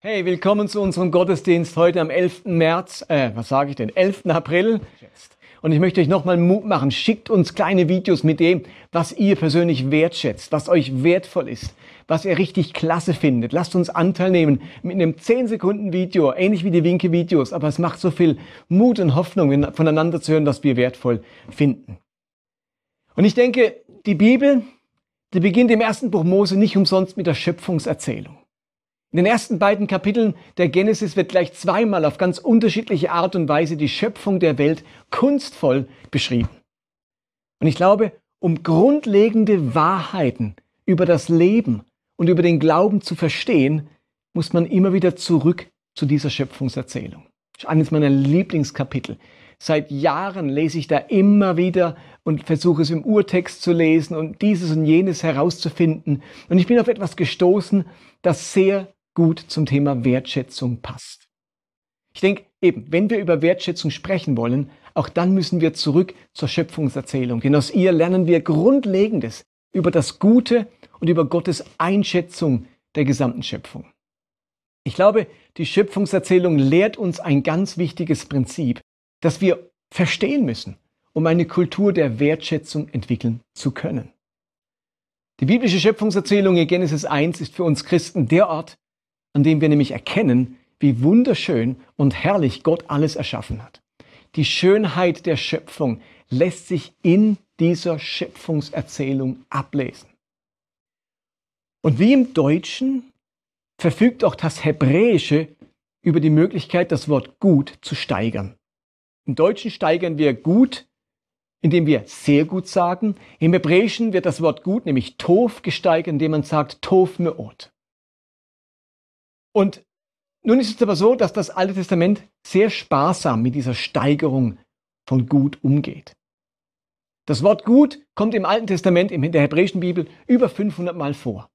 Hey, willkommen zu unserem Gottesdienst heute am 11. März, äh, was sage ich denn, 11. April. Und ich möchte euch nochmal Mut machen. Schickt uns kleine Videos mit dem, was ihr persönlich wertschätzt, was euch wertvoll ist, was ihr richtig klasse findet. Lasst uns Anteil nehmen mit einem 10 Sekunden Video, ähnlich wie die Winke-Videos, aber es macht so viel Mut und Hoffnung, voneinander zu hören, was wir wertvoll finden. Und ich denke, die Bibel, die beginnt im ersten Buch Mose nicht umsonst mit der Schöpfungserzählung. In den ersten beiden Kapiteln der Genesis wird gleich zweimal auf ganz unterschiedliche Art und Weise die Schöpfung der Welt kunstvoll beschrieben. Und ich glaube, um grundlegende Wahrheiten über das Leben und über den Glauben zu verstehen, muss man immer wieder zurück zu dieser Schöpfungserzählung. Das ist eines meiner Lieblingskapitel. Seit Jahren lese ich da immer wieder und versuche es im Urtext zu lesen und dieses und jenes herauszufinden. Und ich bin auf etwas gestoßen, das sehr gut zum Thema Wertschätzung passt. Ich denke eben, wenn wir über Wertschätzung sprechen wollen, auch dann müssen wir zurück zur Schöpfungserzählung, denn aus ihr lernen wir Grundlegendes über das Gute und über Gottes Einschätzung der gesamten Schöpfung. Ich glaube, die Schöpfungserzählung lehrt uns ein ganz wichtiges Prinzip, das wir verstehen müssen, um eine Kultur der Wertschätzung entwickeln zu können. Die biblische Schöpfungserzählung in Genesis 1 ist für uns Christen der Ort, an dem wir nämlich erkennen, wie wunderschön und herrlich Gott alles erschaffen hat. Die Schönheit der Schöpfung lässt sich in dieser Schöpfungserzählung ablesen. Und wie im Deutschen verfügt auch das Hebräische über die Möglichkeit, das Wort gut zu steigern. Im Deutschen steigern wir gut, indem wir sehr gut sagen. Im Hebräischen wird das Wort gut, nämlich Tov, gesteigert, indem man sagt Tov meot. Und nun ist es aber so, dass das Alte Testament sehr sparsam mit dieser Steigerung von gut umgeht. Das Wort gut kommt im Alten Testament, in der hebräischen Bibel, über 500 Mal vor.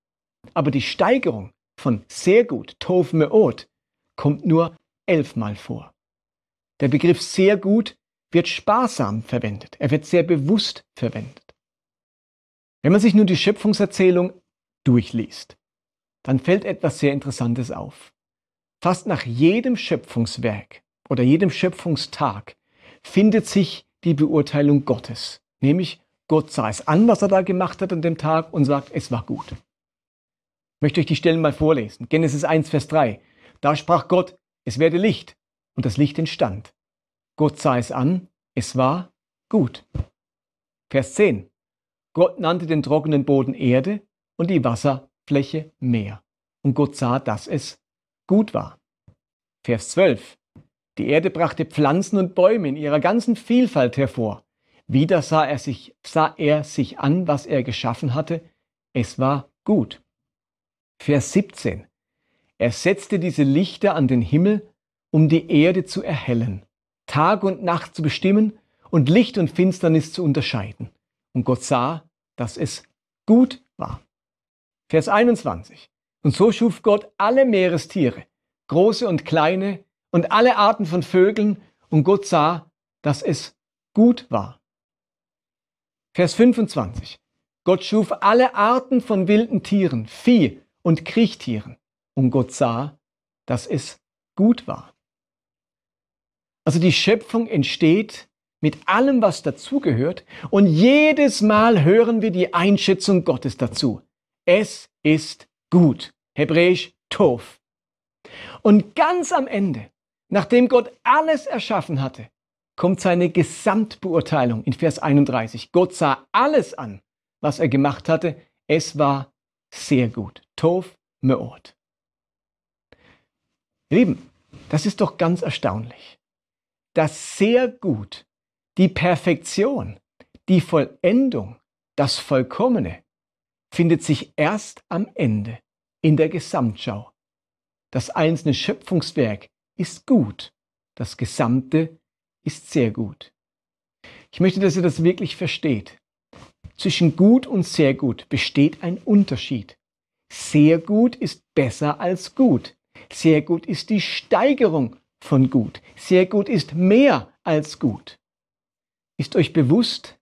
Aber die Steigerung von sehr gut, Tov Meot, kommt nur elfmal vor. Der Begriff sehr gut wird sparsam verwendet. Er wird sehr bewusst verwendet. Wenn man sich nun die Schöpfungserzählung durchliest, dann fällt etwas sehr Interessantes auf. Fast nach jedem Schöpfungswerk oder jedem Schöpfungstag findet sich die Beurteilung Gottes, nämlich Gott sah es an, was er da gemacht hat an dem Tag und sagt, es war gut. Ich möchte euch die Stellen mal vorlesen. Genesis 1, Vers 3. Da sprach Gott, es werde Licht und das Licht entstand. Gott sah es an, es war gut. Vers 10. Gott nannte den trockenen Boden Erde und die Wasser Fläche Meer. Und Gott sah, dass es gut war. Vers 12. Die Erde brachte Pflanzen und Bäume in ihrer ganzen Vielfalt hervor. Wieder sah er sich, sah er sich an, was er geschaffen hatte. Es war gut. Vers 17. Er setzte diese Lichter an den Himmel, um die Erde zu erhellen, Tag und Nacht zu bestimmen und Licht und Finsternis zu unterscheiden. Und Gott sah, dass es gut. Vers 21. Und so schuf Gott alle Meerestiere, große und kleine, und alle Arten von Vögeln, und Gott sah, dass es gut war. Vers 25. Gott schuf alle Arten von wilden Tieren, Vieh und Kriechtieren, und Gott sah, dass es gut war. Also die Schöpfung entsteht mit allem, was dazugehört, und jedes Mal hören wir die Einschätzung Gottes dazu. Es ist gut. Hebräisch Tov. Und ganz am Ende, nachdem Gott alles erschaffen hatte, kommt seine Gesamtbeurteilung in Vers 31. Gott sah alles an, was er gemacht hatte. Es war sehr gut. Tov Meot. Lieben, das ist doch ganz erstaunlich. Das sehr gut, die Perfektion, die Vollendung, das Vollkommene findet sich erst am Ende in der Gesamtschau. Das einzelne Schöpfungswerk ist gut, das Gesamte ist sehr gut. Ich möchte, dass ihr das wirklich versteht. Zwischen gut und sehr gut besteht ein Unterschied. Sehr gut ist besser als gut. Sehr gut ist die Steigerung von gut. Sehr gut ist mehr als gut. Ist euch bewusst,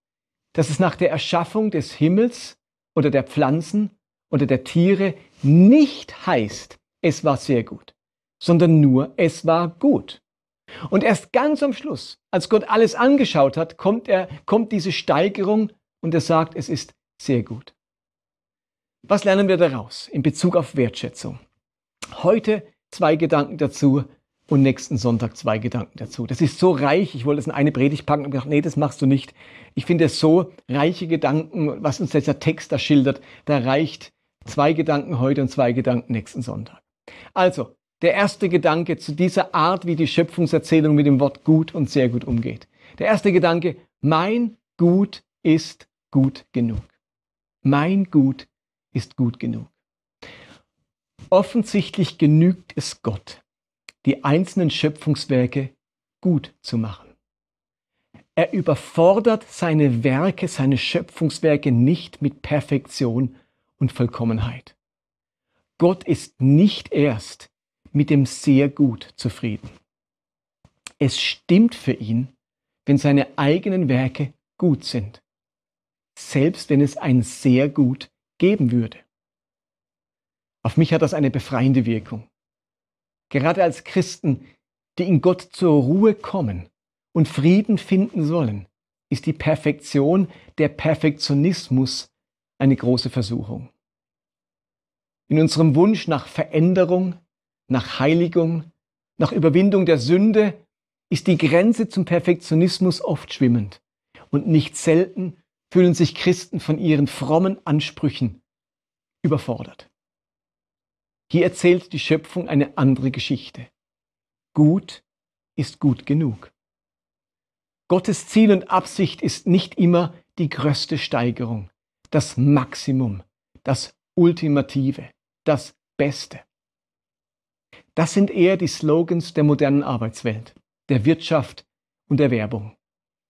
dass es nach der Erschaffung des Himmels oder der Pflanzen oder der Tiere nicht heißt, es war sehr gut. sondern nur, es war gut. Und erst ganz am Schluss, als Gott alles angeschaut hat, kommt, er, kommt diese Steigerung und er sagt, es ist sehr gut. Was lernen wir daraus in Bezug auf Wertschätzung? Heute zwei Gedanken dazu und nächsten Sonntag zwei Gedanken dazu. Das ist so reich, ich wollte es in eine Predigt packen und gedacht, nee, das machst du nicht. Ich finde es so reiche Gedanken, was uns dieser Text da schildert, da reicht zwei Gedanken heute und zwei Gedanken nächsten Sonntag. Also, der erste Gedanke zu dieser Art, wie die Schöpfungserzählung mit dem Wort gut und sehr gut umgeht. Der erste Gedanke, mein Gut ist gut genug. Mein Gut ist gut genug. Offensichtlich genügt es Gott, die einzelnen Schöpfungswerke gut zu machen. Er überfordert seine Werke, seine Schöpfungswerke nicht mit Perfektion und Vollkommenheit. Gott ist nicht erst mit dem sehr gut zufrieden. Es stimmt für ihn, wenn seine eigenen Werke gut sind, selbst wenn es ein sehr gut geben würde. Auf mich hat das eine befreiende Wirkung. Gerade als Christen, die in Gott zur Ruhe kommen und Frieden finden sollen, ist die Perfektion, der Perfektionismus eine große Versuchung. In unserem Wunsch nach Veränderung, nach Heiligung, nach Überwindung der Sünde ist die Grenze zum Perfektionismus oft schwimmend. Und nicht selten fühlen sich Christen von ihren frommen Ansprüchen überfordert. Hier erzählt die Schöpfung eine andere Geschichte. Gut ist gut genug. Gottes Ziel und Absicht ist nicht immer die größte Steigerung, das Maximum, das Ultimative, das Beste. Das sind eher die Slogans der modernen Arbeitswelt, der Wirtschaft und der Werbung.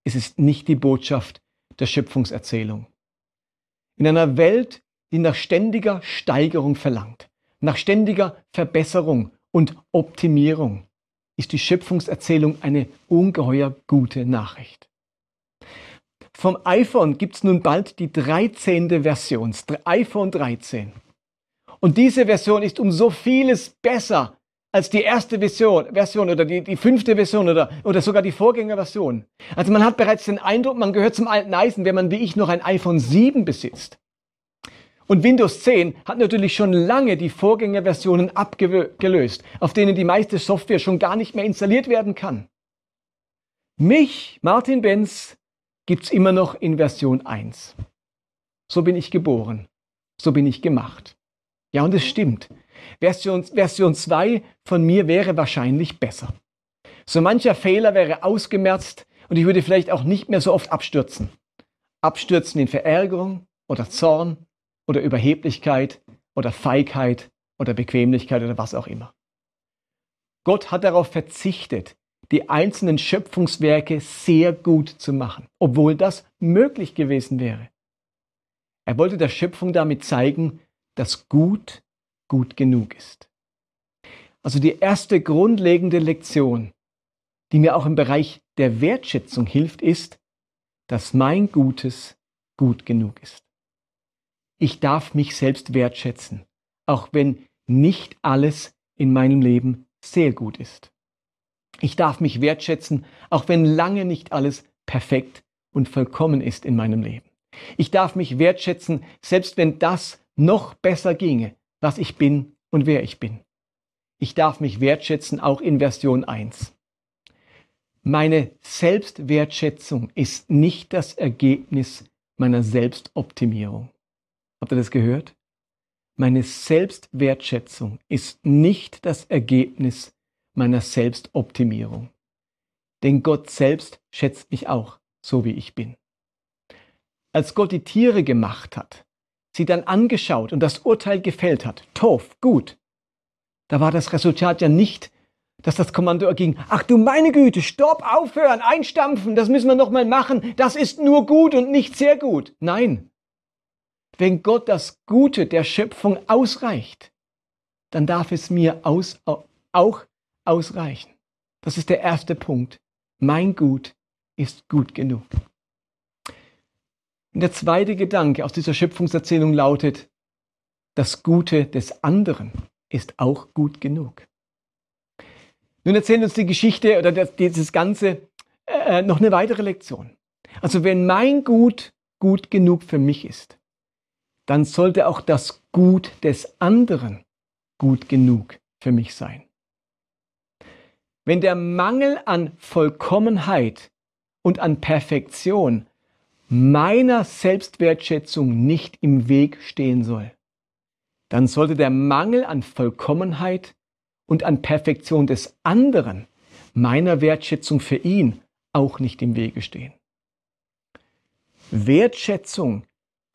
Es ist nicht die Botschaft der Schöpfungserzählung. In einer Welt, die nach ständiger Steigerung verlangt, nach ständiger Verbesserung und Optimierung, ist die Schöpfungserzählung eine ungeheuer gute Nachricht. Vom iPhone gibt es nun bald die 13. Version, iPhone 13. Und diese Version ist um so vieles besser als die erste Version, Version oder die, die fünfte Version oder, oder sogar die Vorgängerversion. Also man hat bereits den Eindruck, man gehört zum alten Eisen, wenn man wie ich noch ein iPhone 7 besitzt. Und Windows 10 hat natürlich schon lange die Vorgängerversionen abgelöst, auf denen die meiste Software schon gar nicht mehr installiert werden kann. Mich, Martin Benz, gibt's immer noch in Version 1. So bin ich geboren. So bin ich gemacht. Ja, und es stimmt. Version, Version 2 von mir wäre wahrscheinlich besser. So mancher Fehler wäre ausgemerzt und ich würde vielleicht auch nicht mehr so oft abstürzen. Abstürzen in Verärgerung oder Zorn oder Überheblichkeit oder Feigheit oder Bequemlichkeit oder was auch immer. Gott hat darauf verzichtet, die einzelnen Schöpfungswerke sehr gut zu machen, obwohl das möglich gewesen wäre. Er wollte der Schöpfung damit zeigen, dass gut gut genug ist. Also die erste grundlegende Lektion, die mir auch im Bereich der Wertschätzung hilft, ist, dass mein Gutes gut genug ist. Ich darf mich selbst wertschätzen, auch wenn nicht alles in meinem Leben sehr gut ist. Ich darf mich wertschätzen, auch wenn lange nicht alles perfekt und vollkommen ist in meinem Leben. Ich darf mich wertschätzen, selbst wenn das noch besser ginge, was ich bin und wer ich bin. Ich darf mich wertschätzen, auch in Version 1. Meine Selbstwertschätzung ist nicht das Ergebnis meiner Selbstoptimierung. Habt ihr das gehört? Meine Selbstwertschätzung ist nicht das Ergebnis meiner Selbstoptimierung. Denn Gott selbst schätzt mich auch, so wie ich bin. Als Gott die Tiere gemacht hat, sie dann angeschaut und das Urteil gefällt hat, Tof, gut, da war das Resultat ja nicht, dass das Kommando erging, ach du meine Güte, stopp, aufhören, einstampfen, das müssen wir nochmal machen, das ist nur gut und nicht sehr gut. Nein, wenn Gott das Gute der Schöpfung ausreicht, dann darf es mir aus, auch ausreichen. Das ist der erste Punkt. Mein Gut ist gut genug. Und der zweite Gedanke aus dieser Schöpfungserzählung lautet, das Gute des anderen ist auch gut genug. Nun erzählt uns die Geschichte oder das, dieses Ganze äh, noch eine weitere Lektion. Also wenn mein Gut gut genug für mich ist, dann sollte auch das Gut des anderen gut genug für mich sein. Wenn der Mangel an Vollkommenheit und an Perfektion meiner Selbstwertschätzung nicht im Weg stehen soll, dann sollte der Mangel an Vollkommenheit und an Perfektion des anderen meiner Wertschätzung für ihn auch nicht im Wege stehen. Wertschätzung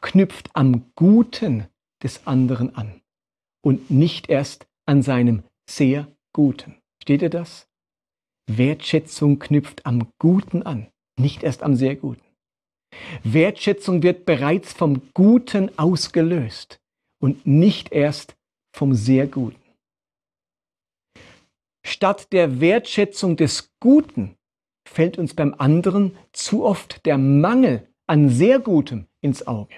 knüpft am Guten des anderen an und nicht erst an seinem sehr Guten. Steht ihr das? Wertschätzung knüpft am Guten an, nicht erst am sehr Guten. Wertschätzung wird bereits vom Guten ausgelöst und nicht erst vom sehr Guten. Statt der Wertschätzung des Guten fällt uns beim anderen zu oft der Mangel an sehr Gutem ins Auge.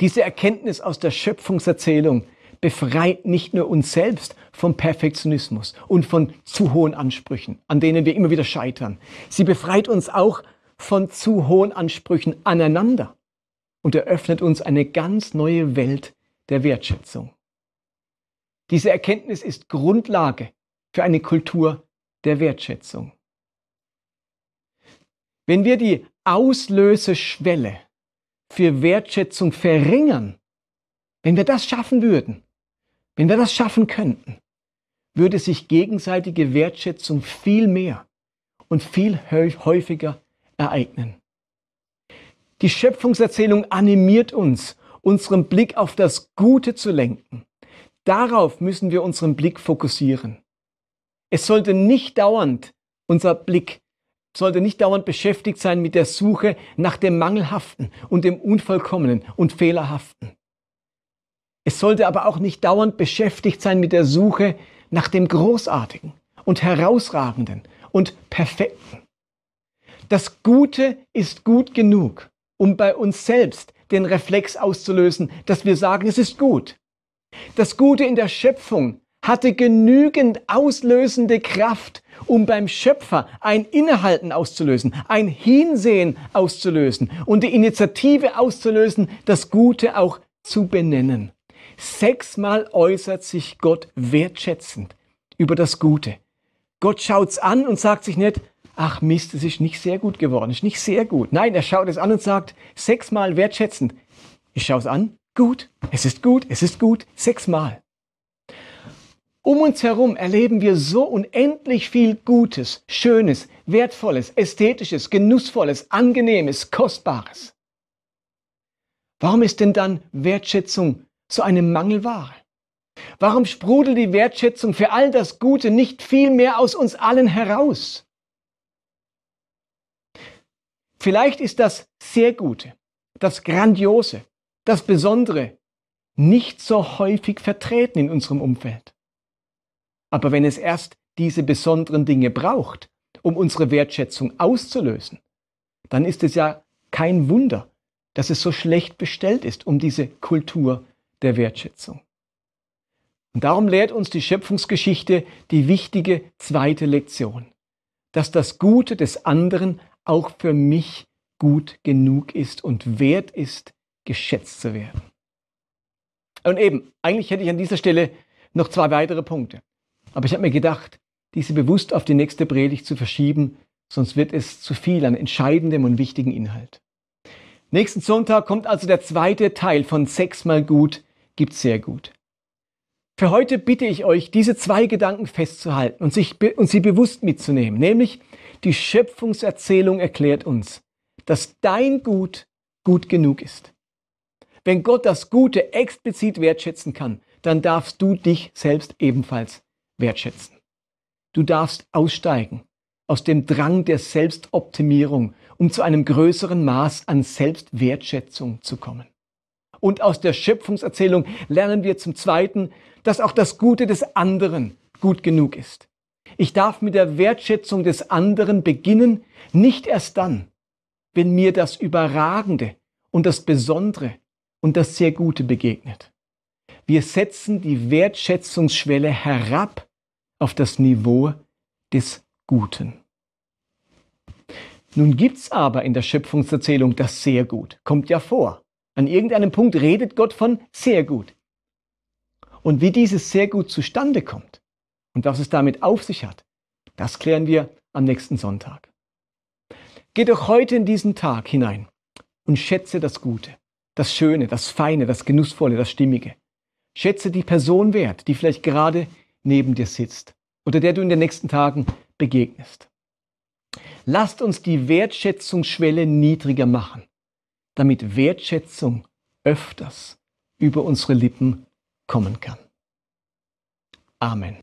Diese Erkenntnis aus der Schöpfungserzählung befreit nicht nur uns selbst vom Perfektionismus und von zu hohen Ansprüchen, an denen wir immer wieder scheitern. Sie befreit uns auch von zu hohen Ansprüchen aneinander und eröffnet uns eine ganz neue Welt der Wertschätzung. Diese Erkenntnis ist Grundlage für eine Kultur der Wertschätzung. Wenn wir die Auslöseschwelle für Wertschätzung verringern, wenn wir das schaffen würden, wenn wir das schaffen könnten, würde sich gegenseitige Wertschätzung viel mehr und viel häufiger ereignen. Die Schöpfungserzählung animiert uns, unseren Blick auf das Gute zu lenken. Darauf müssen wir unseren Blick fokussieren. Es sollte nicht dauernd, unser Blick sollte nicht dauernd beschäftigt sein mit der Suche nach dem Mangelhaften und dem Unvollkommenen und Fehlerhaften. Es sollte aber auch nicht dauernd beschäftigt sein mit der Suche nach dem Großartigen und Herausragenden und Perfekten. Das Gute ist gut genug, um bei uns selbst den Reflex auszulösen, dass wir sagen, es ist gut. Das Gute in der Schöpfung hatte genügend auslösende Kraft, um beim Schöpfer ein Innehalten auszulösen, ein Hinsehen auszulösen und die Initiative auszulösen, das Gute auch zu benennen. Sechsmal äußert sich Gott wertschätzend über das Gute. Gott schaut's an und sagt sich nicht, ach Mist, es ist nicht sehr gut geworden, es ist nicht sehr gut. Nein, er schaut es an und sagt sechsmal wertschätzend. Ich schaue es an, gut, es ist gut, es ist gut, sechsmal. Um uns herum erleben wir so unendlich viel Gutes, Schönes, Wertvolles, Ästhetisches, Genussvolles, Angenehmes, Kostbares. Warum ist denn dann Wertschätzung so eine Mangelware? Warum sprudelt die Wertschätzung für all das Gute nicht viel mehr aus uns allen heraus? Vielleicht ist das sehr Gute, das Grandiose, das Besondere nicht so häufig vertreten in unserem Umfeld. Aber wenn es erst diese besonderen Dinge braucht, um unsere Wertschätzung auszulösen, dann ist es ja kein Wunder, dass es so schlecht bestellt ist um diese Kultur der Wertschätzung. Und darum lehrt uns die Schöpfungsgeschichte die wichtige zweite Lektion, dass das Gute des anderen auch für mich gut genug ist und wert ist, geschätzt zu werden. Und eben, eigentlich hätte ich an dieser Stelle noch zwei weitere Punkte. Aber ich habe mir gedacht, diese bewusst auf die nächste Predigt zu verschieben, sonst wird es zu viel an entscheidendem und wichtigen Inhalt. Nächsten Sonntag kommt also der zweite Teil von Sechsmal gut gibt sehr gut. Für heute bitte ich euch, diese zwei Gedanken festzuhalten und, sich, und sie bewusst mitzunehmen. Nämlich, die Schöpfungserzählung erklärt uns, dass dein Gut gut genug ist. Wenn Gott das Gute explizit wertschätzen kann, dann darfst du dich selbst ebenfalls wertschätzen. Du darfst aussteigen aus dem Drang der Selbstoptimierung, um zu einem größeren Maß an Selbstwertschätzung zu kommen. Und aus der Schöpfungserzählung lernen wir zum Zweiten, dass auch das Gute des anderen gut genug ist. Ich darf mit der Wertschätzung des anderen beginnen, nicht erst dann, wenn mir das Überragende und das Besondere und das sehr Gute begegnet. Wir setzen die Wertschätzungsschwelle herab auf das Niveau des Guten. Nun gibt's aber in der Schöpfungserzählung das sehr gut. Kommt ja vor. An irgendeinem Punkt redet Gott von sehr gut. Und wie dieses sehr gut zustande kommt und was es damit auf sich hat, das klären wir am nächsten Sonntag. Geh doch heute in diesen Tag hinein und schätze das Gute, das Schöne, das Feine, das Genussvolle, das Stimmige. Schätze die Person wert, die vielleicht gerade neben dir sitzt oder der du in den nächsten Tagen begegnest. Lasst uns die Wertschätzungsschwelle niedriger machen, damit Wertschätzung öfters über unsere Lippen kommen kann. Amen.